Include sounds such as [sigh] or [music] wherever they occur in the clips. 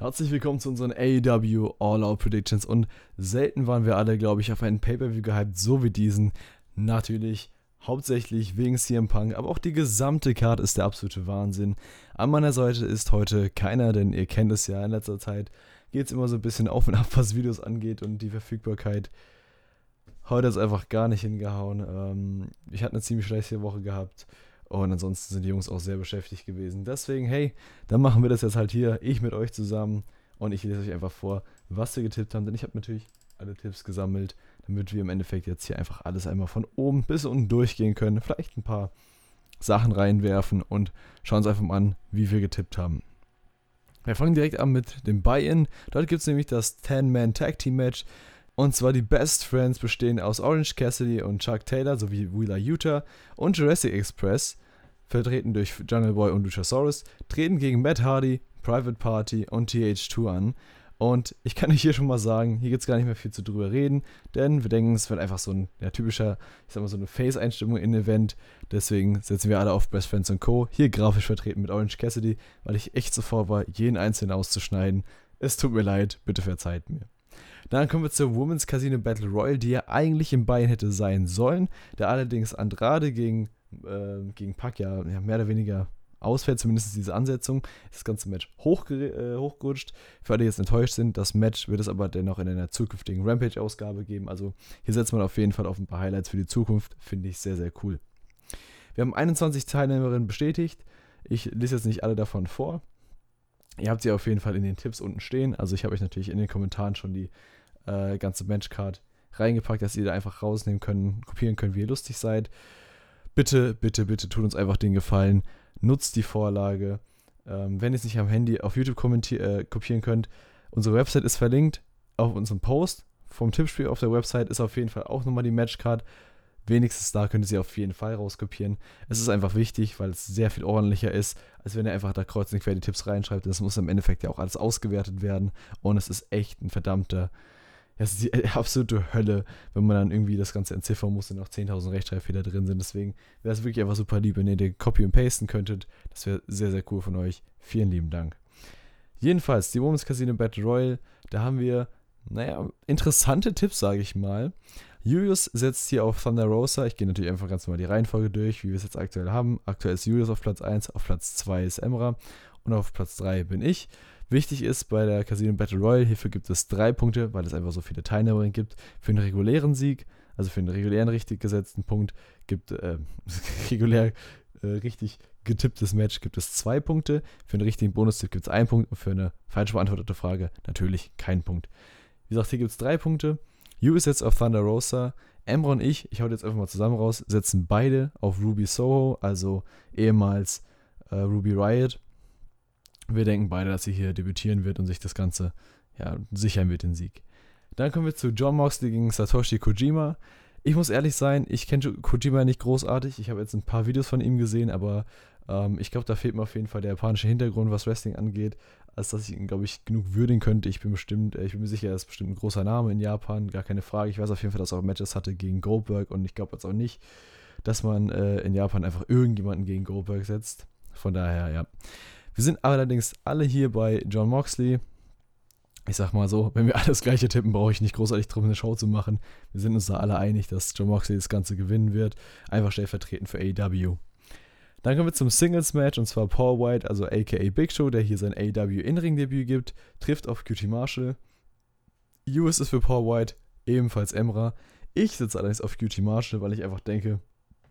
Herzlich willkommen zu unseren AEW All Out Predictions und selten waren wir alle, glaube ich, auf einen Pay-Per-View gehypt, so wie diesen. Natürlich hauptsächlich wegen CM Punk, aber auch die gesamte Card ist der absolute Wahnsinn. An meiner Seite ist heute keiner, denn ihr kennt es ja, in letzter Zeit geht es immer so ein bisschen auf und ab, was Videos angeht und die Verfügbarkeit. Heute ist einfach gar nicht hingehauen. Ähm, ich hatte eine ziemlich schlechte Woche gehabt. Und ansonsten sind die Jungs auch sehr beschäftigt gewesen. Deswegen, hey, dann machen wir das jetzt halt hier. Ich mit euch zusammen. Und ich lese euch einfach vor, was wir getippt haben. Denn ich habe natürlich alle Tipps gesammelt, damit wir im Endeffekt jetzt hier einfach alles einmal von oben bis unten durchgehen können. Vielleicht ein paar Sachen reinwerfen und schauen uns einfach mal an, wie wir getippt haben. Wir fangen direkt an mit dem Buy-In. Dort gibt es nämlich das 10-Man Tag Team Match. Und zwar die Best Friends bestehen aus Orange Cassidy und Chuck Taylor sowie Wheeler Utah und Jurassic Express, vertreten durch Jungle Boy und Luchasaurus, treten gegen Matt Hardy, Private Party und TH2 an. Und ich kann euch hier schon mal sagen, hier gibt es gar nicht mehr viel zu drüber reden, denn wir denken, es wird einfach so ein ja, typischer, ich sag mal, so eine Face-Einstimmung in Event. Deswegen setzen wir alle auf Best Friends und Co. Hier grafisch vertreten mit Orange Cassidy, weil ich echt zuvor war, jeden einzelnen auszuschneiden. Es tut mir leid, bitte verzeiht mir. Dann kommen wir zur Women's Casino Battle Royale, die ja eigentlich im Bein hätte sein sollen, der allerdings Andrade gegen, äh, gegen Pac ja, ja, mehr oder weniger ausfällt, zumindest diese Ansetzung, ist das ganze Match äh, hochgerutscht. Für alle, die jetzt enttäuscht sind, das Match wird es aber dennoch in einer zukünftigen Rampage-Ausgabe geben. Also hier setzt man auf jeden Fall auf ein paar Highlights für die Zukunft. Finde ich sehr, sehr cool. Wir haben 21 Teilnehmerinnen bestätigt. Ich lese jetzt nicht alle davon vor. Ihr habt sie auf jeden Fall in den Tipps unten stehen. Also ich habe euch natürlich in den Kommentaren schon die äh, ganze Matchcard reingepackt, dass ihr da einfach rausnehmen könnt, kopieren könnt, wie ihr lustig seid. Bitte, bitte, bitte tut uns einfach den Gefallen. Nutzt die Vorlage. Ähm, wenn ihr es nicht am Handy auf YouTube äh, kopieren könnt, unsere Website ist verlinkt auf unserem Post vom Tippspiel auf der Website ist auf jeden Fall auch nochmal die Matchcard. Wenigstens da könnt ihr sie auf jeden Fall rauskopieren. Es ist einfach wichtig, weil es sehr viel ordentlicher ist, als wenn ihr einfach da kreuz und quer die Tipps reinschreibt. Das muss im Endeffekt ja auch alles ausgewertet werden. Und es ist echt ein verdammter das ist die [laughs] absolute Hölle, wenn man dann irgendwie das Ganze entziffern muss und noch 10.000 Rechtschreibfehler drin sind. Deswegen wäre es wirklich einfach super lieb, wenn ihr den Copy und Pasten könntet. Das wäre sehr, sehr cool von euch. Vielen lieben Dank. Jedenfalls, die Women's Casino Battle Royale, da haben wir, naja, interessante Tipps, sage ich mal. Julius setzt hier auf Thunder Rosa. Ich gehe natürlich einfach ganz normal die Reihenfolge durch, wie wir es jetzt aktuell haben. Aktuell ist Julius auf Platz 1, auf Platz 2 ist Emra und auf Platz 3 bin ich. Wichtig ist bei der Casino Battle Royale, hierfür gibt es drei Punkte, weil es einfach so viele Teilnehmerinnen gibt. Für einen regulären Sieg, also für einen regulären richtig gesetzten Punkt, gibt äh, [laughs] regulär äh, richtig getipptes Match gibt es zwei Punkte. Für einen richtigen Bonustipp gibt es einen Punkt und für eine falsch beantwortete Frage natürlich keinen Punkt. Wie gesagt, hier gibt es drei Punkte. You ist jetzt auf Thunder Rosa. Emra und ich, ich hau jetzt einfach mal zusammen raus, setzen beide auf Ruby Soho, also ehemals äh, Ruby Riot. Wir denken beide, dass sie hier debütieren wird und sich das Ganze ja, sichern wird, den Sieg. Dann kommen wir zu John Moxley gegen Satoshi Kojima. Ich muss ehrlich sein, ich kenne Kojima nicht großartig. Ich habe jetzt ein paar Videos von ihm gesehen, aber ähm, ich glaube, da fehlt mir auf jeden Fall der japanische Hintergrund, was Wrestling angeht, als dass ich ihn, glaube ich, genug würdigen könnte. Ich bin bestimmt, äh, ich bin mir sicher, er ist bestimmt ein großer Name in Japan, gar keine Frage. Ich weiß auf jeden Fall, dass er auch Matches hatte gegen Goldberg und ich glaube jetzt auch nicht, dass man äh, in Japan einfach irgendjemanden gegen Goldberg setzt. Von daher, ja. Wir sind allerdings alle hier bei John Moxley. Ich sag mal so, wenn wir alles gleiche tippen, brauche ich nicht großartig drum eine Show zu machen. Wir sind uns da alle einig, dass John Moxley das Ganze gewinnen wird. Einfach stellvertretend für AEW. Dann kommen wir zum Singles-Match und zwar Paul White, also aka Big Show, der hier sein AEW In-Ring-Debüt gibt, trifft auf QT Marshall. US ist für Paul White, ebenfalls Emra. Ich sitze allerdings auf QT Marshall, weil ich einfach denke,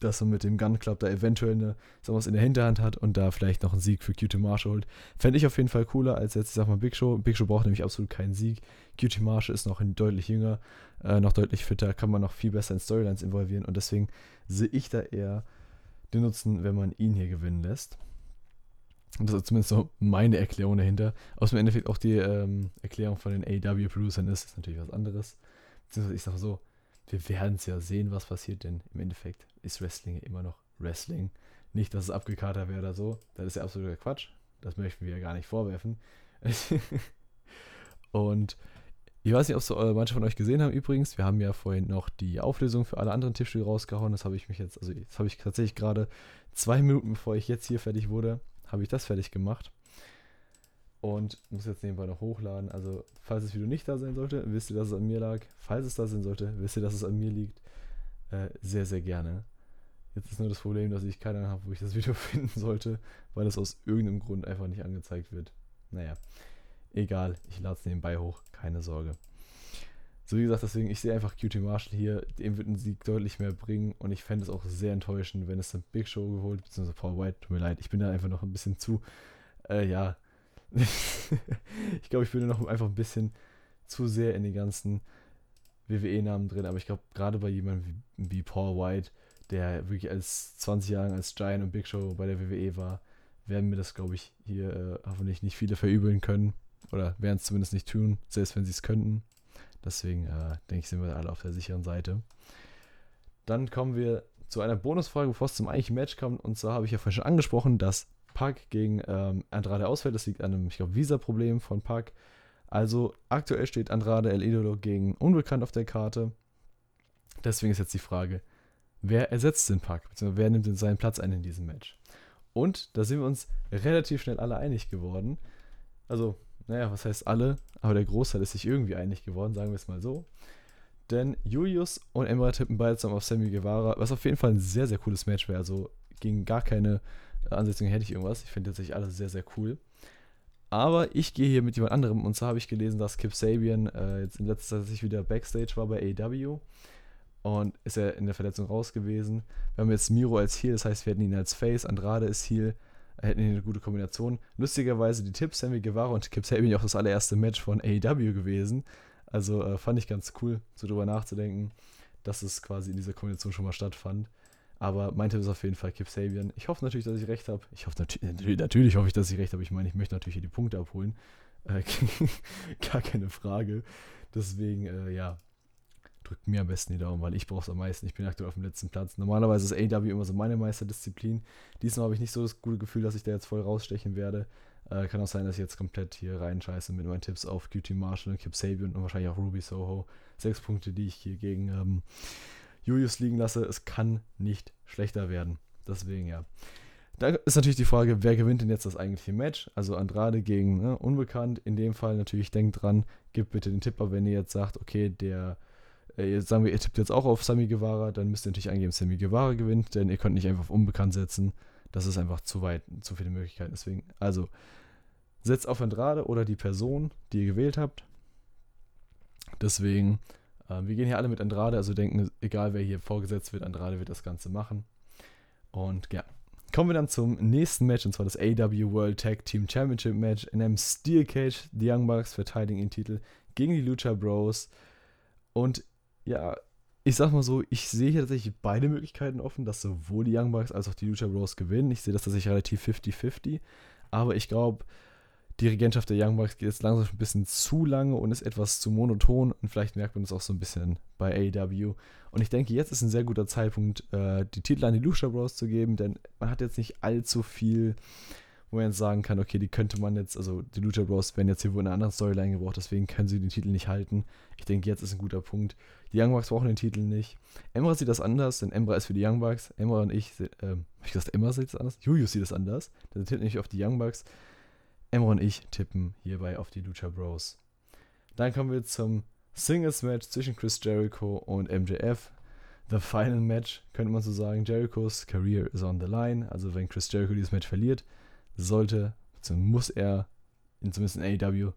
dass er mit dem Gun Club da eventuell eine, was in der Hinterhand hat und da vielleicht noch einen Sieg für QT Marshall holt. Fände ich auf jeden Fall cooler als jetzt, ich sag mal, Big Show. Big Show braucht nämlich absolut keinen Sieg. QT Marshall ist noch deutlich jünger, äh, noch deutlich fitter, kann man noch viel besser in Storylines involvieren und deswegen sehe ich da eher den Nutzen, wenn man ihn hier gewinnen lässt. Und das ist zumindest so meine Erklärung dahinter. Aus dem Endeffekt auch die ähm, Erklärung von den AW-Producern ist, ist natürlich was anderes. Beziehungsweise ich sage so, wir werden es ja sehen, was passiert, denn im Endeffekt ist Wrestling immer noch Wrestling. Nicht, dass es abgekatert wäre oder so. Das ist ja absoluter Quatsch. Das möchten wir ja gar nicht vorwerfen. [laughs] und ich weiß nicht, ob es so, manche von euch gesehen haben übrigens. Wir haben ja vorhin noch die Auflösung für alle anderen Tippspiele rausgehauen. Das habe ich mich jetzt, also das habe ich tatsächlich gerade zwei Minuten bevor ich jetzt hier fertig wurde, habe ich das fertig gemacht. Und muss jetzt nebenbei noch hochladen. Also, falls das Video nicht da sein sollte, wisst ihr, dass es an mir lag. Falls es da sein sollte, wisst ihr, dass es an mir liegt. Äh, sehr, sehr gerne. Jetzt ist nur das Problem, dass ich keine Ahnung habe, wo ich das [laughs] Video finden sollte, weil es aus irgendeinem Grund einfach nicht angezeigt wird. Naja, egal, ich lade es nebenbei hoch, keine Sorge. So wie gesagt, deswegen, ich sehe einfach QT Marshall hier, dem wird ein Sieg deutlich mehr bringen und ich fände es auch sehr enttäuschend, wenn es dann Big Show geholt, beziehungsweise Paul White, tut mir leid, ich bin da einfach noch ein bisschen zu, äh, ja, [laughs] ich glaube, ich bin noch einfach ein bisschen zu sehr in den ganzen WWE-Namen drin, aber ich glaube, gerade bei jemandem wie, wie Paul White, der wirklich als 20 Jahre als Giant und Big Show bei der WWE war, werden mir das, glaube ich, hier äh, hoffentlich nicht viele verübeln können. Oder werden es zumindest nicht tun, selbst wenn sie es könnten. Deswegen äh, denke ich, sind wir alle auf der sicheren Seite. Dann kommen wir zu einer Bonusfrage, bevor es zum eigentlichen Match kommt. Und zwar habe ich ja vorhin schon angesprochen, dass Pack gegen ähm, Andrade ausfällt. Das liegt an einem, ich glaube, Visa-Problem von Pack. Also aktuell steht Andrade El Idolo gegen Unbekannt auf der Karte. Deswegen ist jetzt die Frage, wer ersetzt den Pack? Beziehungsweise wer nimmt denn seinen Platz ein in diesem Match? Und da sind wir uns relativ schnell alle einig geworden. Also, naja, was heißt alle? Aber der Großteil ist sich irgendwie einig geworden, sagen wir es mal so. Denn Julius und Emra tippen beide zusammen auf Sammy Guevara, was auf jeden Fall ein sehr, sehr cooles Match wäre. Also gegen gar keine Ansetzung hätte ich irgendwas. Ich finde tatsächlich alles sehr, sehr cool. Aber ich gehe hier mit jemand anderem und zwar habe ich gelesen, dass Kip Sabian äh, jetzt in letzter Zeit wieder Backstage war bei AEW und ist er in der Verletzung raus gewesen. Wir haben jetzt Miro als Heal, das heißt, wir hätten ihn als Face, Andrade ist Heal, hätten eine gute Kombination. Lustigerweise die Tipps, Sammy Guevara und Kip Sabian auch das allererste Match von AEW gewesen. Also äh, fand ich ganz cool, so drüber nachzudenken, dass es quasi in dieser Kombination schon mal stattfand. Aber mein Tipp ist auf jeden Fall Kip Sabian. Ich hoffe natürlich, dass ich recht habe. Ich hoffe natürlich, natürlich hoffe ich, dass ich recht habe. Ich meine, ich möchte natürlich hier die Punkte abholen. Äh, [laughs] gar keine Frage. Deswegen, äh, ja, drückt mir am besten die Daumen, weil ich brauche es am meisten. Ich bin aktuell auf dem letzten Platz. Normalerweise ist AW immer so meine Meisterdisziplin. Diesmal habe ich nicht so das gute Gefühl, dass ich da jetzt voll rausstechen werde. Äh, kann auch sein, dass ich jetzt komplett hier reinscheiße mit meinen Tipps auf QT Marshall und Kip Sabian und wahrscheinlich auch Ruby Soho. Sechs Punkte, die ich hier gegen ähm, Julius liegen lasse. Es kann nicht schlechter werden. Deswegen ja. Da ist natürlich die Frage, wer gewinnt denn jetzt das eigentliche Match? Also Andrade gegen ne, Unbekannt. In dem Fall natürlich denkt dran, gebt bitte den Tipp ab, wenn ihr jetzt sagt, okay, der, äh, sagen wir, ihr tippt jetzt auch auf Sami Guevara, dann müsst ihr natürlich eingeben, Sami Guevara gewinnt, denn ihr könnt nicht einfach auf Unbekannt setzen. Das ist einfach zu weit, zu viele Möglichkeiten. Deswegen, also, setzt auf Andrade oder die Person, die ihr gewählt habt. Deswegen ähm, wir gehen hier alle mit Andrade, also denken, egal wer hier vorgesetzt wird, Andrade wird das Ganze machen. Und ja, kommen wir dann zum nächsten Match, und zwar das AW World Tag Team Championship Match. In einem Steel Cage, die Young Bucks verteidigen den Titel gegen die Lucha Bros. Und ja, ich sag mal so, ich sehe hier tatsächlich beide Möglichkeiten offen, dass sowohl die Young Bucks als auch die Lucha Bros gewinnen. Ich sehe das tatsächlich relativ 50-50. Aber ich glaube, die Regentschaft der Young Bucks geht jetzt langsam ein bisschen zu lange und ist etwas zu monoton und vielleicht merkt man das auch so ein bisschen bei AEW. Und ich denke, jetzt ist ein sehr guter Zeitpunkt, äh, die Titel an die Lucha Bros zu geben, denn man hat jetzt nicht allzu viel, wo man jetzt sagen kann, okay, die könnte man jetzt, also die Lucha Bros werden jetzt hier wohl in einer anderen Storyline gebraucht, deswegen können sie den Titel nicht halten. Ich denke, jetzt ist ein guter Punkt. Die Young Bucks brauchen den Titel nicht. Emra sieht das anders, denn Emra ist für die Young Bucks. Emra und ich, äh, hab ich gesagt, Emra sieht das anders? Julius sieht das anders. Der Titel nicht auf die Young Bucks. Emma und ich tippen hierbei auf die Lucha Bros. Dann kommen wir zum Singles-Match zwischen Chris Jericho und MJF. The Final Match, könnte man so sagen. Jerichos Career is on the line. Also wenn Chris Jericho dieses Match verliert, sollte, beziehungsweise muss er, in, zumindest in AEW,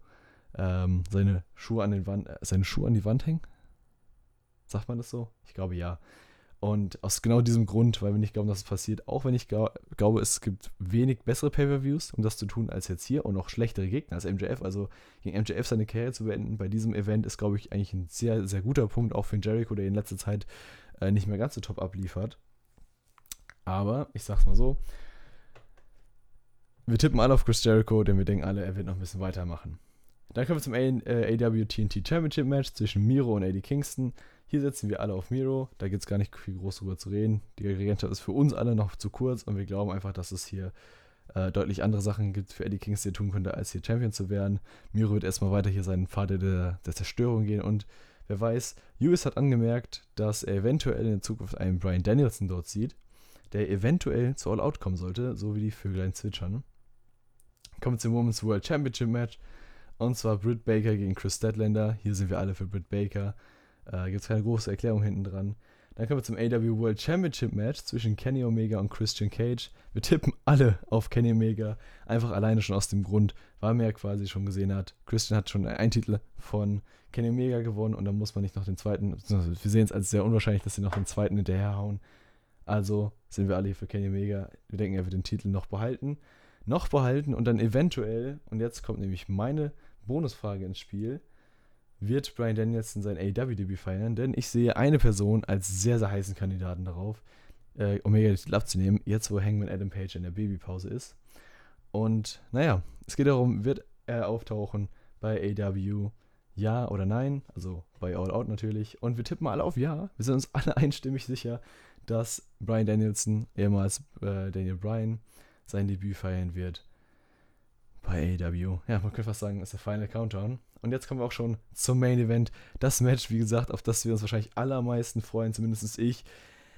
ähm, seine Schuhe an den Wand, äh, seine Schuhe an die Wand hängen. Sagt man das so? Ich glaube ja. Und aus genau diesem Grund, weil wir nicht glauben, dass es passiert, auch wenn ich glaube, es gibt wenig bessere Pay-Per-Views, um das zu tun, als jetzt hier und auch schlechtere Gegner als MJF. Also gegen MJF seine Karriere zu beenden bei diesem Event ist, glaube ich, eigentlich ein sehr, sehr guter Punkt, auch für Jericho, der in letzter Zeit äh, nicht mehr ganz so top abliefert. Aber ich sag's mal so: Wir tippen alle auf Chris Jericho, denn wir denken alle, er wird noch ein bisschen weitermachen. Dann kommen wir zum AW TNT Championship Match zwischen Miro und AD Kingston. Hier setzen wir alle auf Miro. Da gibt es gar nicht viel groß drüber zu reden. Die Regentschaft ist für uns alle noch zu kurz und wir glauben einfach, dass es hier äh, deutlich andere Sachen gibt für Eddie Kings, die er tun könnte, als hier Champion zu werden. Miro wird erstmal weiter hier seinen Pfad der, der Zerstörung gehen und wer weiß, US hat angemerkt, dass er eventuell in der Zukunft einen Brian Danielson dort sieht, der eventuell zu All Out kommen sollte, so wie die Vöglein zwitschern. kommen wir zum Women's World Championship Match. Und zwar Britt Baker gegen Chris Statlander. Hier sind wir alle für Britt Baker. Äh, Gibt es keine große Erklärung hinten dran. Dann kommen wir zum AW World Championship Match zwischen Kenny Omega und Christian Cage. Wir tippen alle auf Kenny Omega, einfach alleine schon aus dem Grund, weil man ja quasi schon gesehen hat, Christian hat schon einen Titel von Kenny Omega gewonnen und dann muss man nicht noch den zweiten, wir sehen es als sehr unwahrscheinlich, dass sie noch den zweiten hinterherhauen. Also sind wir alle hier für Kenny Omega. Wir denken, er wird den Titel noch behalten. Noch behalten und dann eventuell, und jetzt kommt nämlich meine Bonusfrage ins Spiel, wird Brian Danielson sein AEW-Debüt feiern, denn ich sehe eine Person als sehr, sehr heißen Kandidaten darauf, äh, Omega den Titel abzunehmen, jetzt wo Hangman Adam Page in der Babypause ist. Und naja, es geht darum, wird er auftauchen bei AEW? Ja oder nein? Also bei All Out natürlich. Und wir tippen alle auf Ja. Wir sind uns [laughs] alle einstimmig sicher, dass Brian Danielson, ehemals äh, Daniel Bryan, sein Debüt feiern wird bei AEW. Ja, man könnte fast sagen, ist der Final Countdown. Und jetzt kommen wir auch schon zum Main Event. Das Match, wie gesagt, auf das wir uns wahrscheinlich allermeisten freuen, zumindest ich.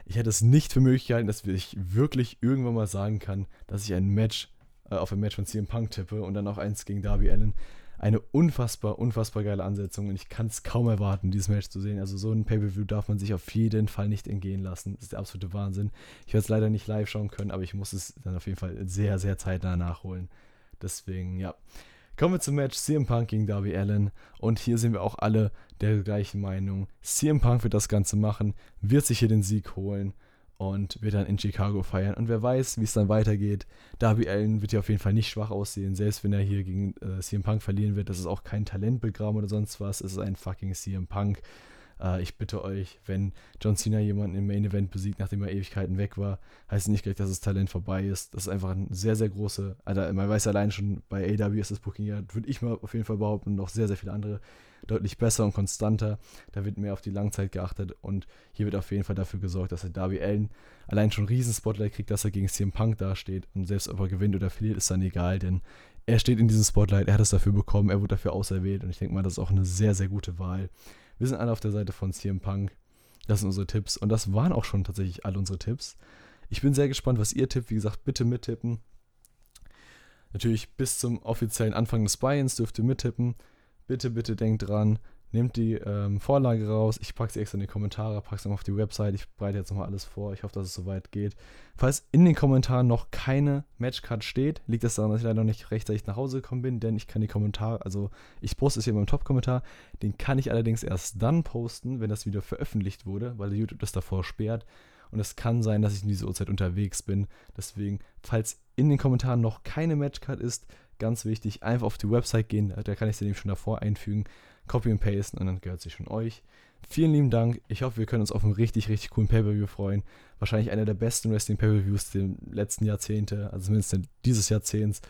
Ich hätte es nicht für möglich gehalten, dass ich wirklich irgendwann mal sagen kann, dass ich ein Match äh, auf ein Match von CM Punk tippe und dann auch eins gegen Darby Allen. Eine unfassbar, unfassbar geile Ansetzung und ich kann es kaum erwarten, dieses Match zu sehen. Also so ein Pay-Per-View darf man sich auf jeden Fall nicht entgehen lassen. Das ist der absolute Wahnsinn. Ich werde es leider nicht live schauen können, aber ich muss es dann auf jeden Fall sehr, sehr zeitnah nachholen. Deswegen, ja. Kommen wir zum Match CM Punk gegen Darby Allen. Und hier sind wir auch alle der gleichen Meinung. CM Punk wird das Ganze machen, wird sich hier den Sieg holen und wird dann in Chicago feiern. Und wer weiß, wie es dann weitergeht. Darby Allen wird hier auf jeden Fall nicht schwach aussehen, selbst wenn er hier gegen äh, CM Punk verlieren wird. Das ist auch kein Talentbegraben oder sonst was. Es ist ein fucking CM Punk. Äh, ich bitte euch, wenn John Cena jemanden im Main Event besiegt, nachdem er Ewigkeiten weg war, heißt nicht gleich, dass das Talent vorbei ist. Das ist einfach ein sehr, sehr große, also man weiß allein schon, bei AW ist das Booking ja, würde ich mal auf jeden Fall behaupten, noch sehr, sehr viele andere deutlich besser und konstanter. Da wird mehr auf die Langzeit geachtet und hier wird auf jeden Fall dafür gesorgt, dass der Darby Allen allein schon riesen Spotlight kriegt, dass er gegen CM Punk dasteht und selbst ob er gewinnt oder verliert, ist dann egal, denn er steht in diesem Spotlight, er hat es dafür bekommen, er wurde dafür auserwählt und ich denke mal, das ist auch eine sehr, sehr gute Wahl. Wir sind alle auf der Seite von CM Punk. Das sind unsere Tipps. Und das waren auch schon tatsächlich alle unsere Tipps. Ich bin sehr gespannt, was ihr tippt. Wie gesagt, bitte mittippen. Natürlich bis zum offiziellen Anfang des Buy-ins dürft ihr mittippen. Bitte, bitte denkt dran, Nehmt die ähm, Vorlage raus. Ich packe sie extra in die Kommentare, packe sie auf die Website. Ich bereite jetzt nochmal alles vor. Ich hoffe, dass es soweit geht. Falls in den Kommentaren noch keine Matchcard steht, liegt das daran, dass ich leider noch nicht rechtzeitig nach Hause gekommen bin, denn ich kann die Kommentare, also ich poste es hier in meinem Top-Kommentar. Den kann ich allerdings erst dann posten, wenn das Video veröffentlicht wurde, weil YouTube das davor sperrt. Und es kann sein, dass ich in dieser Uhrzeit unterwegs bin. Deswegen, falls in den Kommentaren noch keine Matchcard ist, ganz wichtig, einfach auf die Website gehen. Da kann ich sie nämlich schon davor einfügen. Copy und Pasten und dann gehört sie schon euch. Vielen lieben Dank. Ich hoffe, wir können uns auf einen richtig, richtig coolen Pay-Per-View freuen. Wahrscheinlich einer der besten Wrestling-Pay-Per-Views der letzten Jahrzehnte, also zumindest dieses Jahrzehnts.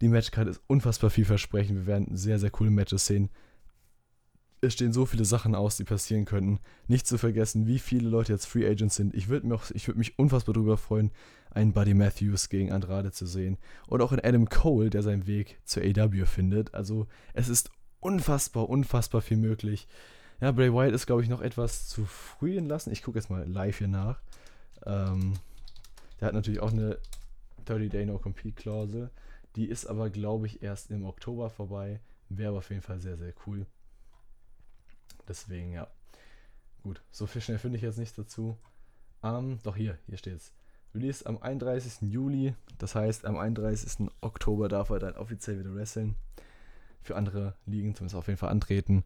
Die Matchcard ist unfassbar vielversprechend. Wir werden sehr, sehr coole Matches sehen. Es stehen so viele Sachen aus, die passieren könnten. Nicht zu vergessen, wie viele Leute jetzt Free Agents sind. Ich würde mich, würd mich unfassbar darüber freuen, einen Buddy Matthews gegen Andrade zu sehen. Und auch in Adam Cole, der seinen Weg zur AW findet. Also es ist unfassbar, unfassbar viel möglich. Ja, Bray Wyatt ist, glaube ich, noch etwas zu früh entlassen. Ich gucke jetzt mal live hier nach. Ähm, der hat natürlich auch eine 30-Day No-Compete-Klausel. Die ist aber, glaube ich, erst im Oktober vorbei. Wäre aber auf jeden Fall sehr, sehr cool. Deswegen, ja. Gut, so viel schnell finde ich jetzt nichts dazu. Ähm, doch hier, hier steht es. Release am 31. Juli. Das heißt, am 31. Oktober darf er dann offiziell wieder wresteln für andere Ligen zumindest auf jeden Fall antreten.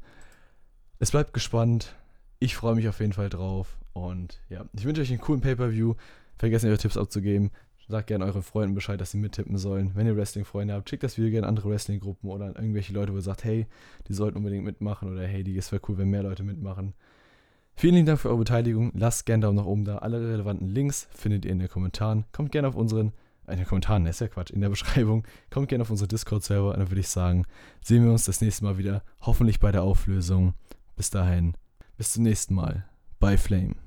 Es bleibt gespannt. Ich freue mich auf jeden Fall drauf. Und ja, ich wünsche euch einen coolen Pay-Per-View. Vergesst nicht, eure Tipps abzugeben. Sagt gerne euren Freunden Bescheid, dass sie mittippen sollen. Wenn ihr Wrestling-Freunde habt, schickt das Video gerne an andere Wrestling-Gruppen oder an irgendwelche Leute, wo ihr sagt, hey, die sollten unbedingt mitmachen oder hey, die ist wäre cool, wenn mehr Leute mitmachen. Vielen lieben Dank für eure Beteiligung. Lasst gerne Daumen nach oben da. Alle relevanten Links findet ihr in den Kommentaren. Kommt gerne auf unseren in den Kommentaren, ist ja Quatsch, in der [laughs] Beschreibung. Kommt gerne auf unsere Discord-Server und dann würde ich sagen, sehen wir uns das nächste Mal wieder, hoffentlich bei der Auflösung. Bis dahin, bis zum nächsten Mal. Bye Flame.